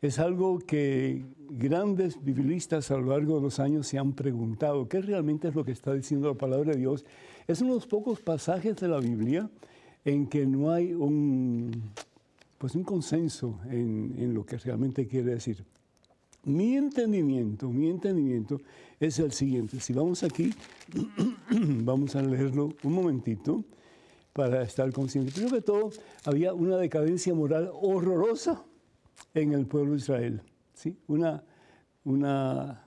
Speaker 1: es algo que grandes biblistas a lo largo de los años se han preguntado. ¿Qué realmente es lo que está diciendo la palabra de Dios? Es uno de los pocos pasajes de la Biblia en que no hay un, pues un consenso en, lo que realmente quiere decir. Mi entendimiento, mi entendimiento es el siguiente. Si vamos aquí, vamos a leerlo un momentito para estar conscientes. Primero que todo, había una decadencia moral horrorosa en el pueblo de Israel. ¿sí? Una, una,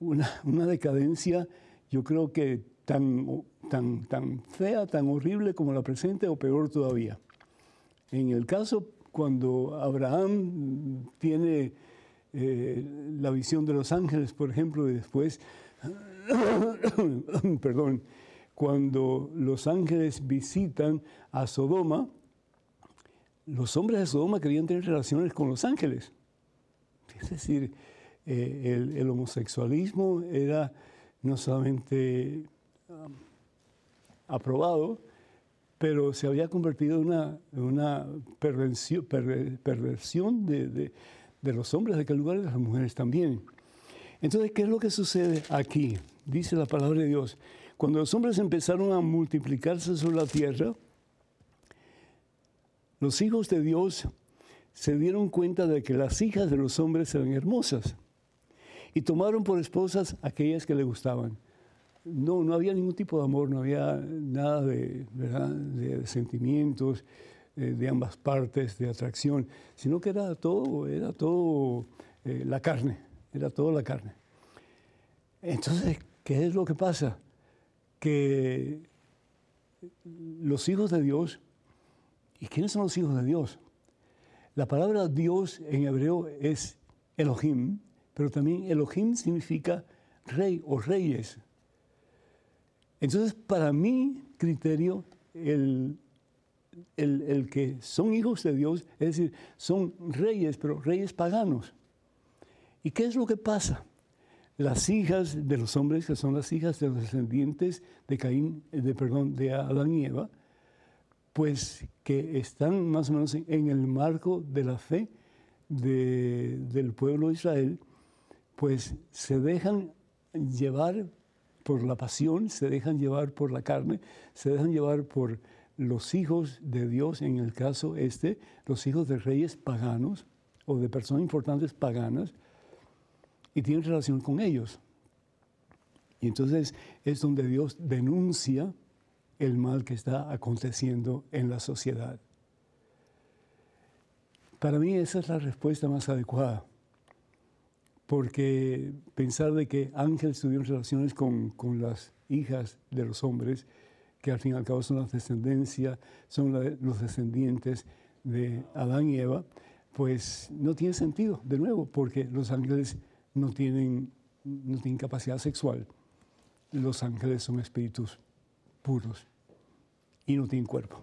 Speaker 1: una, una decadencia, yo creo que tan, tan, tan fea, tan horrible como la presente o peor todavía. En el caso cuando Abraham tiene eh, la visión de los ángeles, por ejemplo, y después, perdón, cuando los ángeles visitan a Sodoma, los hombres de Sodoma querían tener relaciones con los ángeles. Es decir, eh, el, homosexualismo era no solamente um, aprobado, pero se había convertido en una, una perversión, perver- perversión de, de- de los hombres de aquel lugar y de las mujeres también. Entonces, ¿qué es lo que sucede aquí? Dice la palabra de Dios. Cuando los hombres empezaron a multiplicarse sobre la tierra, los hijos de Dios se dieron cuenta de que las hijas de los hombres eran hermosas y tomaron por esposas aquellas que le gustaban. No, no había ningún tipo de amor, no había nada de, ¿verdad? de sentimientos eh, de ambas partes, de atracción, sino que era todo, era todo eh, la carne, era todo la carne. Entonces, ¿qué es lo que pasa? Que los hijos de Dios, ¿y quiénes son los hijos de Dios? La palabra Dios en hebreo es Elohim, pero también Elohim significa rey o reyes. Entonces, para mi criterio, el, el, el que son hijos de Dios, es decir, son reyes, pero reyes paganos. ¿Y qué es lo que pasa? Las hijas de los hombres, que son las hijas de los descendientes de Caín, de perdón, de Adán y Eva, pues que están más o menos en, el marco de la fe de- del pueblo de Israel, pues se dejan llevar por la pasión, se dejan llevar por la carne, se dejan llevar por los hijos de Dios, en el caso este, los hijos de reyes paganos o de personas importantes paganas, y tienen relación con ellos. Y entonces es donde Dios denuncia el mal que está aconteciendo en la sociedad. Para mí esa es la respuesta más adecuada, porque pensar de que ángeles tuvieron relaciones con, con las hijas de los hombres, que al fin y al cabo son las descendencia, son los descendientes de Adán y Eva, pues no tiene sentido, de nuevo, porque los ángeles no tienen, no tienen capacidad sexual. Los ángeles son espíritus puros y no tienen cuerpo.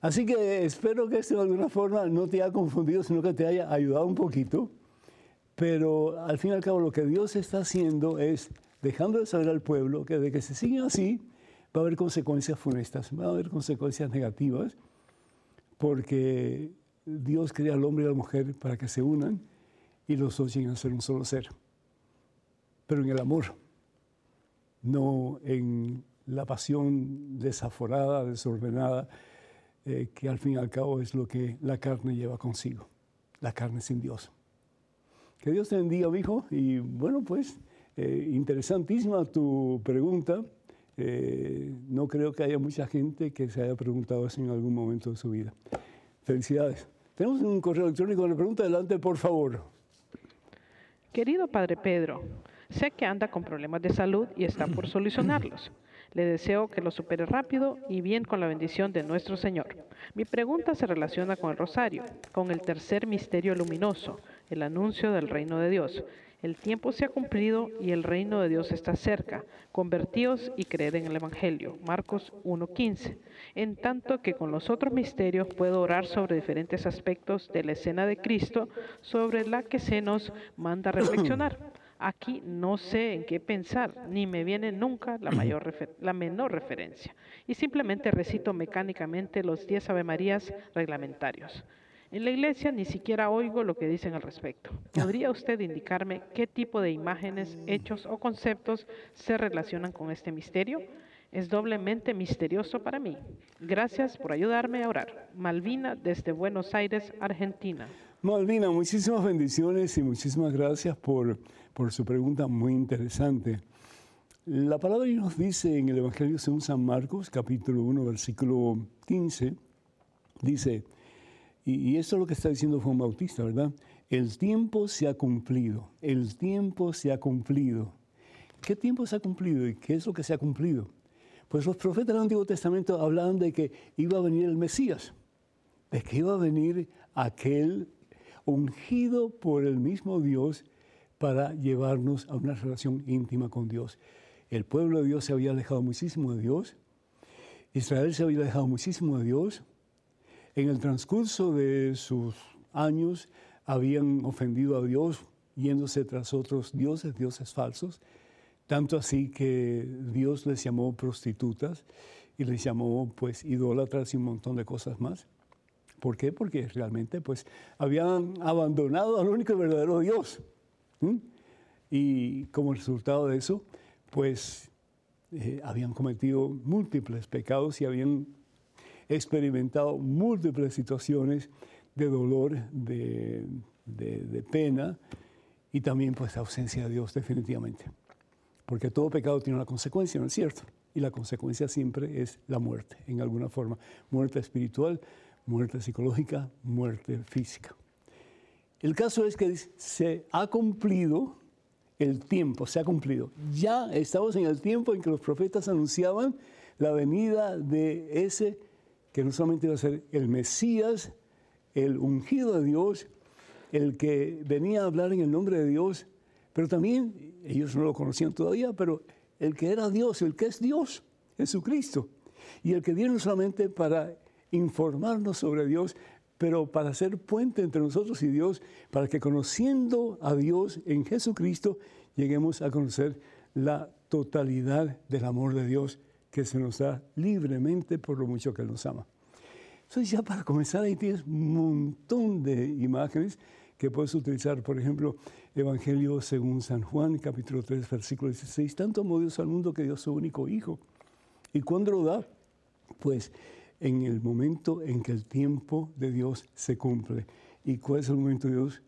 Speaker 1: Así que espero que esto de alguna forma no te haya confundido, sino que te haya ayudado un poquito. Pero al fin y al cabo lo que Dios está haciendo es dejando de saber al pueblo que de que se siguen así va a haber consecuencias funestas, va a haber consecuencias negativas, porque Dios crea al hombre y a la mujer para que se unan y los dos lleguen a ser un solo ser. Pero en el amor, no en la pasión desaforada, desordenada, eh, que al fin y al cabo es lo que la carne lleva consigo, la carne sin Dios. Que Dios te bendiga, hijo, y bueno, pues eh, interesantísima tu pregunta. Eh, no creo que haya mucha gente que se haya preguntado eso en algún momento de su vida. Felicidades. Tenemos un correo electrónico. La pregunta adelante, por favor.
Speaker 3: Querido Padre Pedro, sé que anda con problemas de salud y está por solucionarlos. Le deseo que lo supere rápido y bien con la bendición de nuestro Señor. Mi pregunta se relaciona con el rosario, con el tercer misterio luminoso, el anuncio del reino de Dios. El tiempo se ha cumplido y el reino de Dios está cerca. Convertíos y creed en el Evangelio. Marcos 1.15. En tanto que con los otros misterios puedo orar sobre diferentes aspectos de la escena de Cristo sobre la que se nos manda reflexionar. Aquí no sé en qué pensar, ni me viene nunca la, menor referencia. Y simplemente recito mecánicamente los 10 Ave Marías reglamentarios. En la iglesia ni siquiera oigo lo que dicen al respecto. ¿Podría usted indicarme qué tipo de imágenes, hechos o conceptos se relacionan con este misterio? Es doblemente misterioso para mí. Gracias por ayudarme a orar. Malvina desde Buenos Aires, Argentina.
Speaker 1: Malvina, muchísimas bendiciones y muchísimas gracias por, por su pregunta muy interesante. La palabra nos dice en el Evangelio según San Marcos, capítulo 1, versículo 15, dice, y, esto es lo que está diciendo Juan Bautista, ¿verdad? El tiempo se ha cumplido, el tiempo se ha cumplido. ¿Qué tiempo se ha cumplido y qué es lo que se ha cumplido? Pues los profetas del Antiguo Testamento hablaban de que iba a venir el Mesías, de que iba a venir aquel ungido por el mismo Dios para llevarnos a una relación íntima con Dios. El pueblo de Dios se había alejado muchísimo de Dios, Israel se había alejado muchísimo de Dios, en el transcurso de sus años habían ofendido a Dios yéndose tras otros dioses, dioses falsos, tanto así que Dios les llamó prostitutas y les llamó pues idólatras y un montón de cosas más. ¿Por qué? Porque realmente pues habían abandonado al único y verdadero Dios. Y como resultado de eso, pues eh, habían cometido múltiples pecados y habían experimentado múltiples situaciones de dolor, de, pena y también pues ausencia de Dios definitivamente. Porque todo pecado tiene una consecuencia, ¿no es cierto? Y la consecuencia siempre es la muerte, en alguna forma. Muerte espiritual, muerte psicológica, muerte física. El caso es que se ha cumplido el tiempo, se ha cumplido. Ya estamos en el tiempo en que los profetas anunciaban la venida de ese que no solamente iba a ser el Mesías, el ungido de Dios, el que venía a hablar en el nombre de Dios, pero también, ellos no lo conocían todavía, pero el que era Dios, el que es Dios, Jesucristo, y el que viene solamente para informarnos sobre Dios, pero para ser puente entre nosotros y Dios, para que conociendo a Dios en Jesucristo, lleguemos a conocer la totalidad del amor de Dios que se nos da libremente por lo mucho que Él nos ama. Entonces ya para comenzar ahí tienes un montón de imágenes que puedes utilizar. Por ejemplo, Evangelio según San Juan, capítulo 3, versículo 16. Tanto amó Dios al mundo que dio su único Hijo. ¿Y cuándo lo da? Pues en el momento en que el tiempo de Dios se cumple. ¿Y cuál es el momento de Dios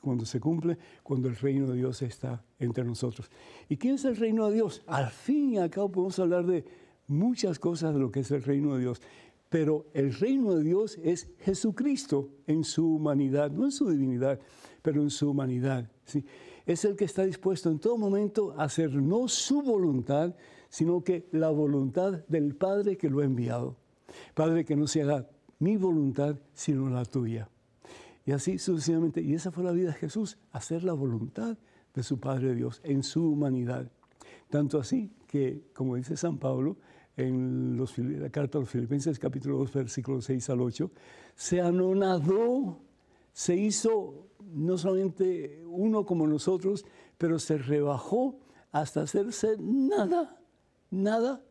Speaker 1: cuando se cumple? Cuando el reino de Dios está entre nosotros. ¿Y quién es el reino de Dios? Al fin y al cabo podemos hablar de muchas cosas de lo que es el reino de Dios. Pero el reino de Dios es Jesucristo en su humanidad, no en su divinidad, pero en su humanidad. ¿sí? Es el que está dispuesto en todo momento a hacer no su voluntad, sino que la voluntad del Padre que lo ha enviado. Padre, que no se haga mi voluntad, sino la tuya. y así sucesivamente. Y esa fue la vida de Jesús, hacer la voluntad de su Padre Dios en su humanidad. Tanto así que, como dice San Pablo en los, la carta a los Filipenses capítulo 2, versículos 6 al 8, se anonadó, se hizo no solamente uno como nosotros, pero se rebajó hasta hacerse nada, nada,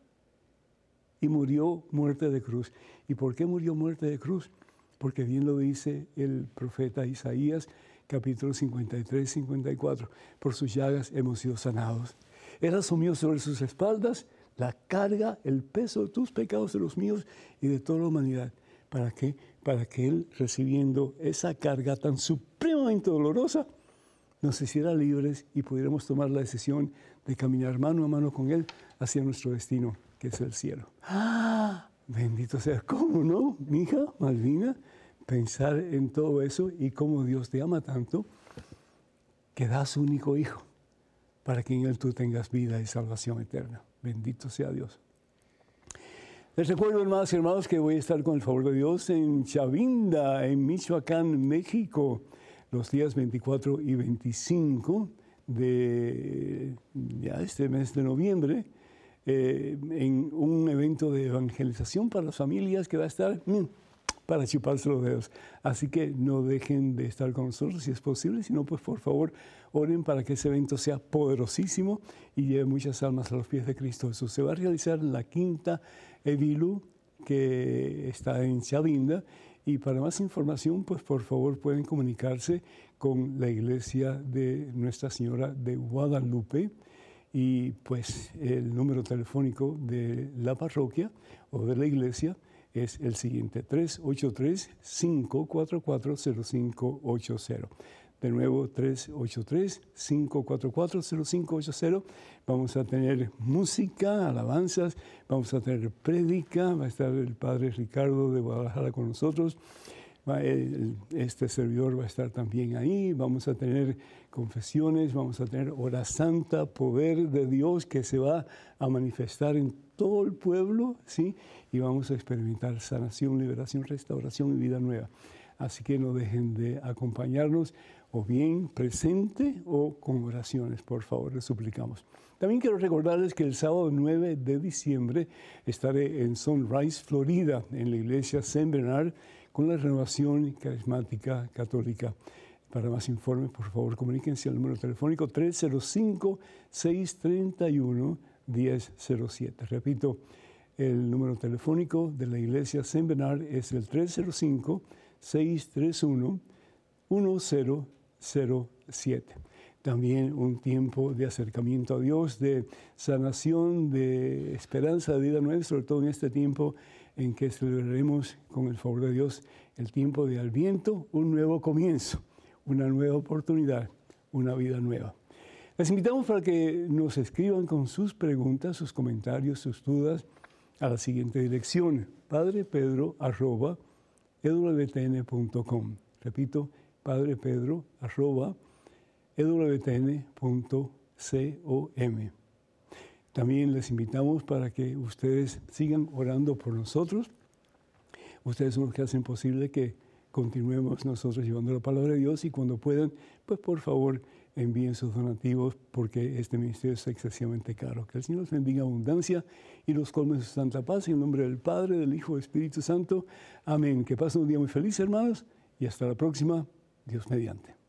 Speaker 1: y murió muerte de cruz. ¿Y por qué murió muerte de cruz? Porque bien lo dice el profeta Isaías, capítulo 53, 54, por sus llagas hemos sido sanados. Él asumió sobre sus espaldas la carga, el peso de tus pecados, de los míos y de toda la humanidad. ¿Para qué? Para que Él, recibiendo esa carga tan supremamente dolorosa, nos hiciera libres y pudiéramos tomar la decisión de caminar mano a mano con Él hacia nuestro destino, que es el cielo. ¡Ah! Bendito sea. ¿Cómo no, mi hija Malvina? Pensar en todo eso y cómo Dios te ama tanto que da a su único hijo para que en Él tú tengas vida y salvación eterna. Bendito sea Dios. Les recuerdo, hermanos y hermanos, que voy a estar con el favor de Dios en Chavinda, en Michoacán, México, los días 24 y 25 de ya este mes de noviembre, eh, en un evento de evangelización para las familias que va a estar para chuparse los dedos. Así que no dejen de estar con nosotros si es posible, si no, pues por favor oren para que ese evento sea poderosísimo y lleve muchas almas a los pies de Cristo Jesús. Se va a realizar en la quinta Evilu, que está en Chavinda, y para más información, pues por favor pueden comunicarse con la iglesia de Nuestra Señora de Guadalupe y pues el número telefónico de la parroquia o de la iglesia es el siguiente, 383-544-0580. De nuevo, 383-544-0580. Vamos a tener música, alabanzas, vamos a tener prédica, va a estar el Padre Ricardo de Guadalajara con nosotros. Este servidor va a estar también ahí, vamos a tener confesiones, vamos a tener hora santa, poder de Dios que se va a manifestar en todo el pueblo, ¿sí? Y vamos a experimentar sanación, liberación, restauración y vida nueva. Así que no dejen de acompañarnos o bien presente o con oraciones, por favor, les suplicamos. También quiero recordarles que el sábado 9 de diciembre estaré en Sunrise, Florida, en la iglesia Saint Bernard, con la renovación carismática católica. Para más informes, por favor, comuníquense al número telefónico 305-631-1007. Repito, el número telefónico de la iglesia Saint Bernard es el 305-631-1007. También un tiempo de acercamiento a Dios, de sanación, de esperanza de vida nuestra, sobre todo en este tiempo en que celebraremos con el favor de Dios el tiempo de Adviento, un nuevo comienzo, una nueva oportunidad, una vida nueva. Les invitamos para que nos escriban con sus preguntas, sus comentarios, sus dudas a la siguiente dirección, padrepedro arroba ewtn.com. Repito, padrepedro arroba ewtn.com. También les invitamos para que ustedes sigan orando por nosotros. Ustedes son los que hacen posible que continuemos nosotros llevando la palabra de Dios y cuando puedan, pues por favor envíen sus donativos porque este ministerio es excesivamente caro. Que el Señor los bendiga abundancia y los colme su santa paz en nombre del Padre, del Hijo del Espíritu Santo. Amén. Que pasen un día muy feliz, hermanos, y hasta la próxima. Dios mediante.